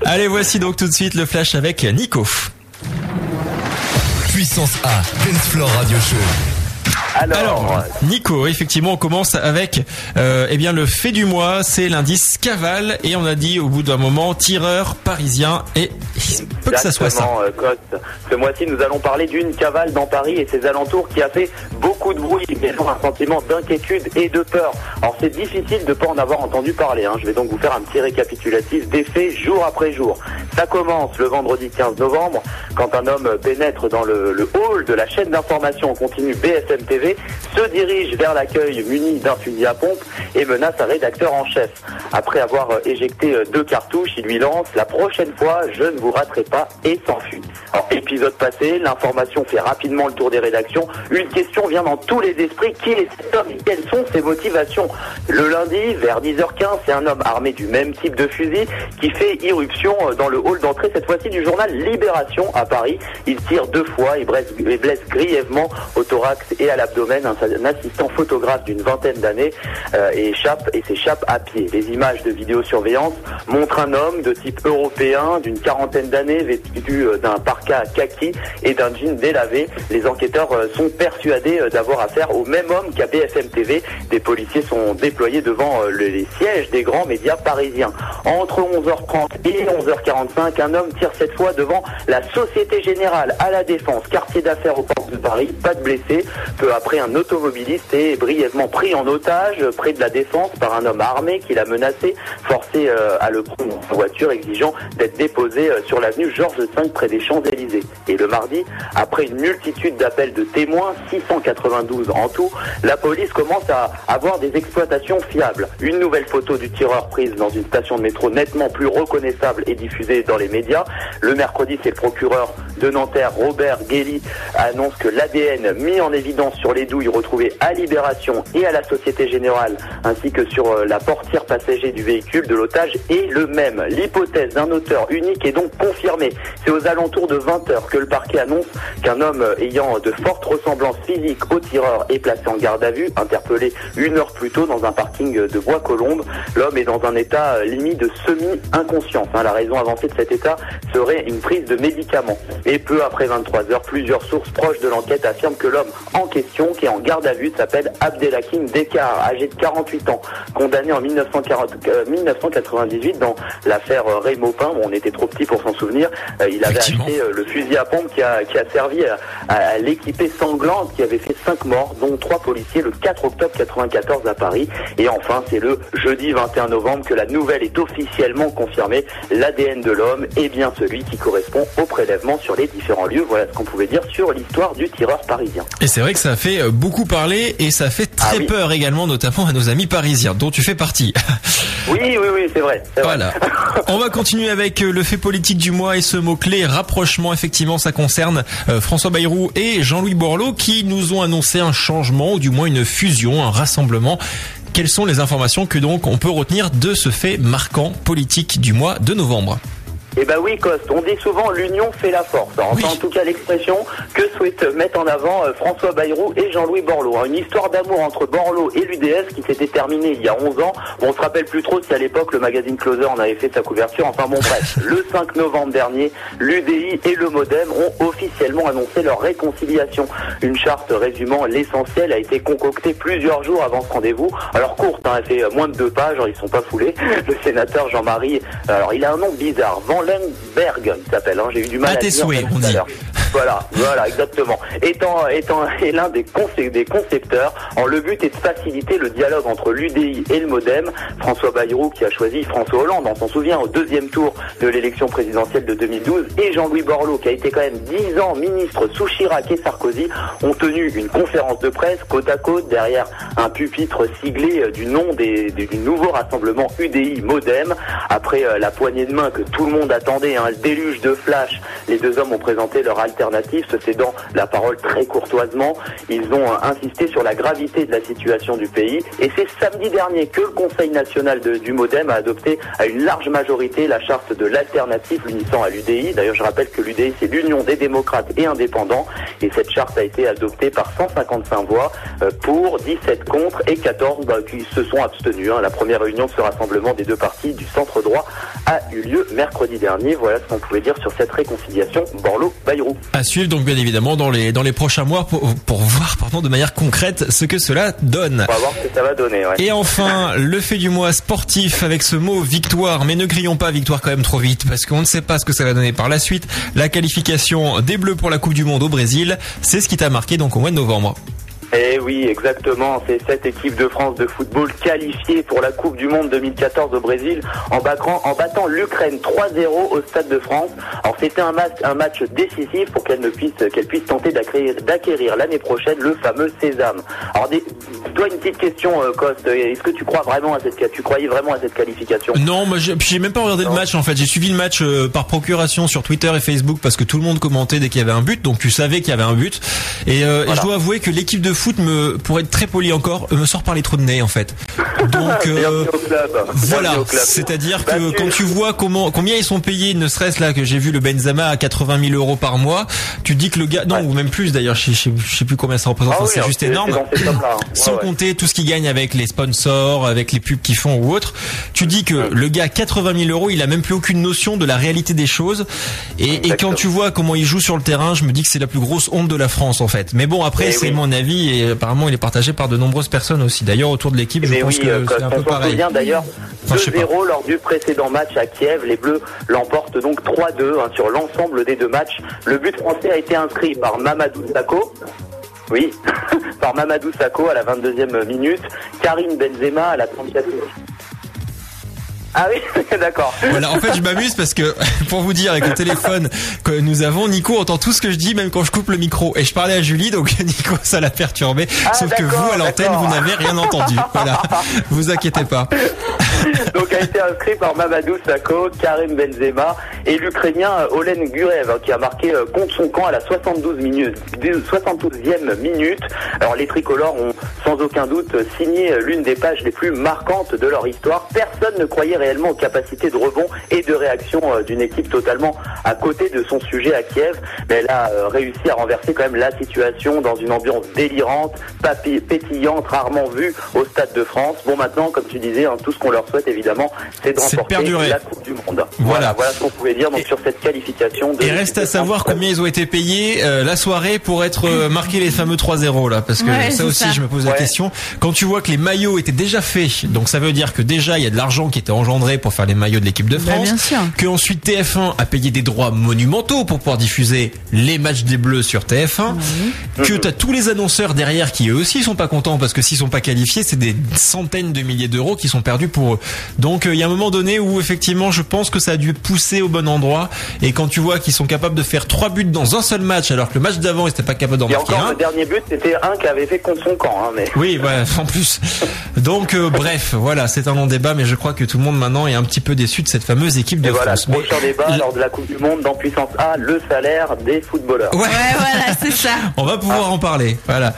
Allez, voici donc tout de suite le flash avec Nico. Puissance A, Dance Floor Radio Show. Alors, Nico, effectivement, on commence avec euh, eh bien le fait du mois, c'est l'indice cavale et on a dit au bout d'un moment tireur parisien et il peut que ça soit ça. Euh, Ce mois-ci, nous allons parler d'une cavale dans Paris et ses alentours qui a fait beaucoup de bruit, mais un sentiment d'inquiétude et de peur. Alors c'est difficile de pas en avoir entendu parler. Hein. Je vais donc vous faire un petit récapitulatif des faits jour après jour. Ça commence le vendredi 15 novembre quand un homme pénètre dans le, le hall de la chaîne d'information en continu BSM TV se dirige vers l'accueil muni d'un fusil à pompe et menace un rédacteur en chef. Après avoir euh, éjecté euh, deux cartouches, il lui lance La prochaine fois, je ne vous raterai pas et s'enfuit. Épisode passé, l'information fait rapidement le tour des rédactions. Une question vient dans tous les esprits qui est cet homme quelles sont ses motivations? Le lundi, vers 10h15, c'est un homme armé du même type de fusil qui fait irruption euh, dans le hall d'entrée, cette fois-ci du journal Libération à Paris. Il tire deux fois et blesse, blesse grièvement au thorax et à l'abdomen domaine, un, assistant photographe d'une vingtaine d'années euh, échappe et s'échappe à pied. Les images de vidéosurveillance montrent un homme de type européen d'une quarantaine d'années vêtu euh, d'un parka kaki et d'un jean délavé. Les enquêteurs euh, sont persuadés d'avoir affaire au même homme qu'à BFM TV. Des policiers sont déployés devant les sièges des grands médias parisiens. Entre 11h30 et 11h45, un homme tire cette fois devant la Société Générale à la Défense, quartier d'affaires au port de Paris. Pas de blessés. Peu après, un automobiliste est brièvement pris en otage près de la défense par un homme armé qui l'a menacé, forcé euh, à le prendre en voiture, exigeant d'être déposé euh, sur l'avenue Georges V près des Champs-Élysées. Et le mardi, après une multitude d'appels de témoins, 692 en tout, la police commence à avoir des exploitations fiables. Une nouvelle photo du tireur prise dans une station de métro nettement plus reconnaissable et diffusée dans les médias. Le mercredi, c'est le procureur de Nanterre, Robert Guély, annonce que l'ADN mis en évidence sur les douilles retrouvées à Libération et à la Société Générale, ainsi que sur euh, la portière passager du véhicule de l'otage est le même. L'hypothèse d'un auteur unique est donc confirmée. C'est aux alentours de 20 heures que le parquet annonce qu'un homme ayant de fortes ressemblances physiques au tireur est placé en garde à vue, interpellé une heure plus tôt dans un parking de Bois-Colombes. L'homme est dans un état euh, limite de semi-inconscience. Hein. La raison avancée de cet état serait une prise de médicaments. Et peu après 23 heures, plusieurs sources proches de l'enquête affirment que l'homme en question, qui est en garde à vue, s'appelle Abdelhakim Dekar, âgé de 48 ans, condamné en 1998 euh, dans l'affaire euh, Ray Maupin. on était trop petit pour s'en souvenir. Euh, il avait acheté le fusil à pompe qui a, servi à, l'équipée sanglante qui avait fait 5 morts, dont 3 policiers le 4 octobre 94 à Paris. Et enfin, c'est le jeudi 21 novembre que la nouvelle est officiellement confirmée. L'ADN de l'homme est bien celui qui correspond au prélèvement sur les différents lieux. Voilà ce qu'on pouvait dire sur l'histoire du tireur parisien. Et c'est vrai que ça fait euh, beaucoup parler et ça fait très ah peur également, notamment à nos amis parisiens, dont tu fais partie. Oui, oui, oui, c'est vrai. Voilà. On va continuer avec euh, le fait politique du mois et ce mot-clé, rapprochement. Effectivement, ça concerne euh, François Bayrou et Jean-Louis Borloo qui nous ont annoncé un changement ou du moins une fusion, un rassemblement. Quelles sont les informations que donc on peut retenir de ce fait marquant politique du mois de novembre? Eh ben oui, Coste, on dit souvent l'union fait la force. Enfin, en tout cas l'expression que souhaitent mettre en avant euh, François Bayrou et Jean-Louis Borloo. Une histoire d'amour entre Borloo et l'UDS qui s'était terminée il y a 11 ans. On se rappelle plus trop si à l'époque le magazine Closer en avait fait sa couverture. Enfin bon bref, le 5 novembre dernier, l'UDI et le Modem ont officiellement annoncé leur réconciliation. Une charte résumant l'essentiel a été concoctée plusieurs jours avant ce rendez-vous. Alors courte, hein, elle fait moins de deux pages, ils sont pas foulés. Le sénateur Jean-Marie, alors il a un nom bizarre, Van Berg, il s'appelle. Hein. J'ai eu du mal à, dire souhaits, on dit. Voilà, voilà, exactement. Étant, étant l'un des, concepteurs, en le but est de faciliter le dialogue entre l'UDI et le MoDem. François Bayrou qui a choisi François Hollande, on s'en souvient, au deuxième tour de l'élection présidentielle de 2012, et Jean-Louis Borloo qui a été quand même dix ans ministre sous Chirac et Sarkozy, ont tenu une conférence de presse côte à côte derrière un pupitre siglé euh, du nom du nouveau rassemblement UDI MoDem. Après euh, la poignée de main que tout le monde attendait, hein, le déluge de flash, les deux hommes ont présenté leur alternative alternatif, se cédant la parole très courtoisement. Ils ont insisté sur la gravité de la situation du pays. Et c'est samedi dernier que le Conseil national du Modem a adopté à une large majorité la charte de l'alternative l'unissant à l'UDI. D'ailleurs, je rappelle que l'UDI, c'est l'Union des démocrates et indépendants. Et cette charte a été adoptée par 155 voix euh, pour, 17 contre et 14 bah, qui se sont abstenus. Hein. La première réunion de ce rassemblement des deux partis du centre droit a eu lieu mercredi dernier. Voilà ce qu'on pouvait dire sur cette réconciliation Borloo-Bayrou. À suivre donc bien évidemment dans les, dans les prochains mois pour, pour voir pardon, de manière concrète ce que cela donne. On va voir ce que ça va donner. Ouais. Et enfin, le fait du mois sportif avec ce mot victoire. Mais ne crions pas victoire quand même trop vite parce qu'on ne sait pas ce que ça va donner par la suite. La qualification des Bleus pour la Coupe du Monde au Brésil, c'est ce qui t'a marqué donc au mois de novembre. Eh oui, exactement. C'est cette équipe de France de football qualifiée pour la Coupe du Monde 2014 au Brésil en, battant, en battant l'Ukraine 3-0 au Stade de France. Alors c'était un match, un match décisif pour qu'elle ne puisse qu'elle puisse tenter d'acquérir l'année prochaine le fameux sésame. Alors des, toi une petite question, euh, Coste. Est-ce que tu crois vraiment à cette tu croyais vraiment à cette qualification? Non, moi j'ai même pas regardé le match en fait. J'ai suivi le match euh, par procuration sur Twitter et Facebook parce que tout le monde commentait dès qu'il y avait un but, donc tu savais qu'il y avait un but. Et, euh, et je dois avouer que l'équipe de foot me, pour être très poli encore, me sort par les trous de nez en fait. Donc euh, voilà, c'est-à-dire que quand tu vois comment combien ils sont payés, ne serait-ce là que j'ai vu le Benzema à 80 000 euros par mois, tu dis que le gars, non ou même plus d'ailleurs, je, je, sais plus combien ça représente, ah c'est juste énorme. Sans compter tout ce qu'ils gagnent avec les sponsors, avec les pubs qu'ils font ou autres, tu dis que le gars 80 000 euros, il a même plus aucune notion de la réalité des choses. Et, et quand tu vois comment il joue sur le terrain, je me dis que c'est la plus grosse honte de la France en fait. Mais bon après eh c'est mon avis et apparemment il est partagé par de nombreuses personnes aussi. D'ailleurs autour de l'équipe, je pense que c'est un peu pareil. d'ailleurs 2-0 lors du précédent match à Kiev. Les Bleus l'emportent donc 3-2 hein, sur l'ensemble des deux matchs. Le but français a été inscrit par Mamadou Sakho. Oui, par Mamadou Sakho à la 22e minute, Karim Benzema à la 34e. Ah oui, d'accord. Voilà, en fait, je m'amuse parce que pour vous dire avec le téléphone que nous avons, Nico entend tout ce que je dis, même quand je coupe le micro. Et je parlais à Julie, donc Nico, ça l'a perturbé. Ah, Sauf que vous, à l'antenne, vous n'avez rien entendu. Voilà, vous inquiétez pas. donc a été inscrit par Mamadou Sakho, Karim Benzema et l'Ukrainien Olen Gurev hein, qui a marqué euh, contre son camp à la 72 minute, 72e minute. Alors les tricolores ont sans aucun doute signé l'une des pages les plus marquantes de leur histoire. Personne ne croyait réellement aux capacités de rebond et de réaction euh, d'une équipe totalement à côté de son sujet à Kiev. Mais elle a euh, réussi à renverser quand même la situation dans une ambiance délirante, pétillante, rarement vue au Stade de France. Bon maintenant, comme tu disais, hein, tout ce qu'on leur souhaite évidemment, c'est de remporter la Coupe du Monde. Voilà, voilà, ce qu'on pouvait dire donc, sur cette qualification. De et reste à savoir combien ils ont été payés euh, la soirée pour être marqués les fameux 3-0 là, parce que ça aussi, je me pose la question. Quand tu vois que les maillots étaient déjà faits, donc ça veut dire que déjà il y a de l'argent qui était en pour faire les maillots de l'équipe de bah, France. que ensuite TF1 a payé des droits monumentaux pour pouvoir diffuser les matchs des Bleus sur TF1. Que t'as tous les annonceurs derrière qui eux aussi sont pas contents parce que s'ils sont pas qualifiés, c'est des centaines de milliers d'euros qui sont perdus pour eux. Donc euh, il y a un moment donné où effectivement je pense que ça a dû pousser au bon endroit. Et quand tu vois qu'ils sont capables de faire trois buts dans un seul match alors que le match d'avant ils étaient pas capables d'en marquer un. Le dernier but c'était un qui avait fait contre son camp. Hein, mais... Oui, ouais, en plus. Donc euh, bref, voilà, c'est un long débat, mais je crois que tout le monde maintenant est un petit peu déçu de cette fameuse équipe de et voilà, France. Prochain débat lors de la Coupe du Monde dans Puissance A, le salaire des footballeurs. Ouais, voilà, c'est ça. On va pouvoir ah. en parler. Voilà.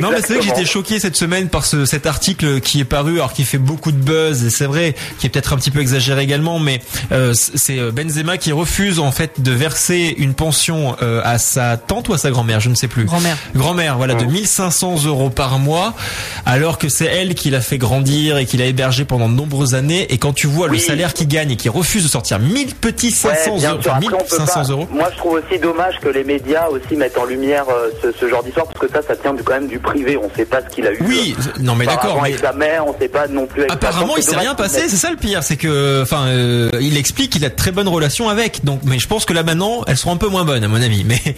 Non, mais c'est vrai que j'étais choqué cette semaine par ce, cet article qui est paru, alors qui fait beaucoup de buzz, et c'est vrai, qui est peut-être un petit peu exagéré également, mais euh, c'est euh, Benzema qui refuse en fait de verser une pension euh, à sa tante ou à sa grand-mère, je ne sais plus. Grand-mère. Grand-mère, voilà, de 1500 euros par mois, alors que c'est elle qui l'a fait grandir et qui l'a hébergé pendant de nombreuses années. Et quand tu vois le salaire qu'il gagne et qui refuse de sortir 1000 petits 500 euros, 1500 euros. Moi, je trouve aussi dommage que les médias aussi mettent en lumière euh, ce, ce, genre d'histoire parce que ça, ça tient quand même du privé. On ne sait pas ce qu'il a eu. Oui, euh, non mais d'accord. Avec sa mère, on ne sait pas non plus. Avec Apparemment, il s'est rien passé. C'est ça le pire, c'est que, enfin, euh, il explique qu'il a de très bonnes relations avec. Donc, mais je pense que là maintenant, elles seront un peu moins bonnes à mon avis. Mais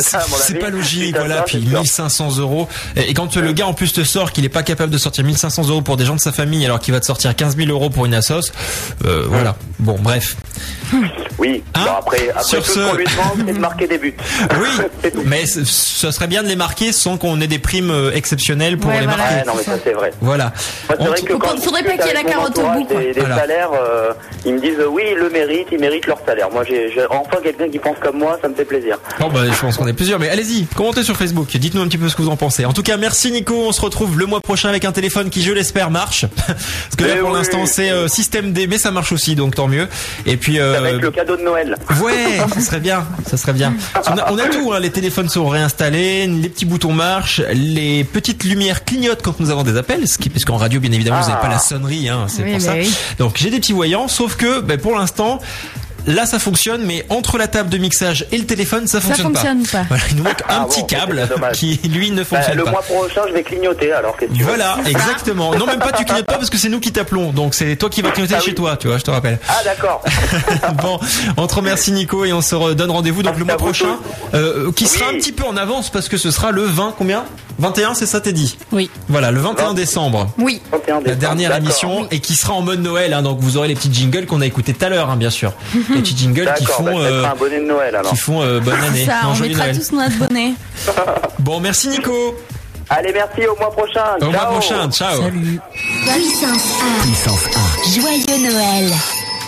c'est pas logique, voilà. Puis 1500 euros. Et quand le gars en plus te sort qu'il est pas capable de sortir 1500 euros pour des gens de sa famille alors qu'il va te sortir 15 000 euros pour une assos, euh, voilà. Bon, bref. Oui. Hein après, après Sur tout ce qu'on lui demande, c'est de marquer des buts. Oui. mais ce serait bien de les marquer sans qu'on ait des primes euh, exceptionnelles pour ouais, les voilà. marquer. Ouais, non, mais ça c'est vrai. Voilà. Vrai que faudrait pas qu'il y ait la carotte au bout. Des, des Voilà. salaires, euh, ils me disent euh, oui, ils le méritent, ils méritent leur salaire. Moi, j'ai enfin quelqu'un qui pense comme moi, ça me fait plaisir. Bon bah je pense qu'on est plusieurs, mais allez-y, commentez sur Facebook, dites-nous un petit peu ce que vous en pensez. En tout cas, merci Nico, on se retrouve le mois prochain avec un téléphone qui, je l'espère, marche. Parce que là Eh pour oui. l'instant c'est euh, système D, mais ça marche aussi, donc tant mieux. Et puis Ça va euh, être le cadeau de Noël. Ouais, ça serait bien, ça serait bien. On a, on a tout, hein, les téléphones sont réinstallés, les petits boutons marchent, les petites lumières clignotent quand nous avons des appels, ce qui, parce qu'en radio bien évidemment vous n'avez pas la sonnerie, hein, c'est Oui, pour ça. oui. Donc j'ai des petits voyants, sauf que ben, pour l'instant. Là, ça fonctionne, mais entre la table de mixage et le téléphone, ça Ça fonctionne fonctionne pas. Voilà, il nous manque un Ah petit bon, câble qui, lui, ne Bah, fonctionne le pas. mois prochain, je vais clignoter. Alors, qu'est-ce que Voilà, exactement. Non, même pas, tu clignotes pas parce que c'est nous qui t'appelons. Donc c'est toi qui vas clignoter Ah chez oui. toi, tu vois, je te rappelle. Ah, d'accord. bon, on te remercie Nico et on se redonne rendez-vous donc Merci le mois prochain, euh, qui sera un petit peu en avance parce que ce sera le 20 combien? 21, c'est ça t'es dit Oui. Voilà, le 21 Vingt. décembre. Oui. 31 La dernière D'accord. émission et qui sera en mode Noël, hein, donc vous aurez les petits jingles qu'on a écoutés tout à l'heure, hein, bien sûr. Les petits jingles qui font, bah, euh, mettrai un bonnet de Noël alors. qui font euh, bonne année, Ça, Non, on mettra Noël. tous notre bonnet. Bon, merci Nico. Allez, merci, au mois prochain. Au mois Ciao. prochain, ciao. Salut. Puissance 1. Puissance 1. Joyeux Noël.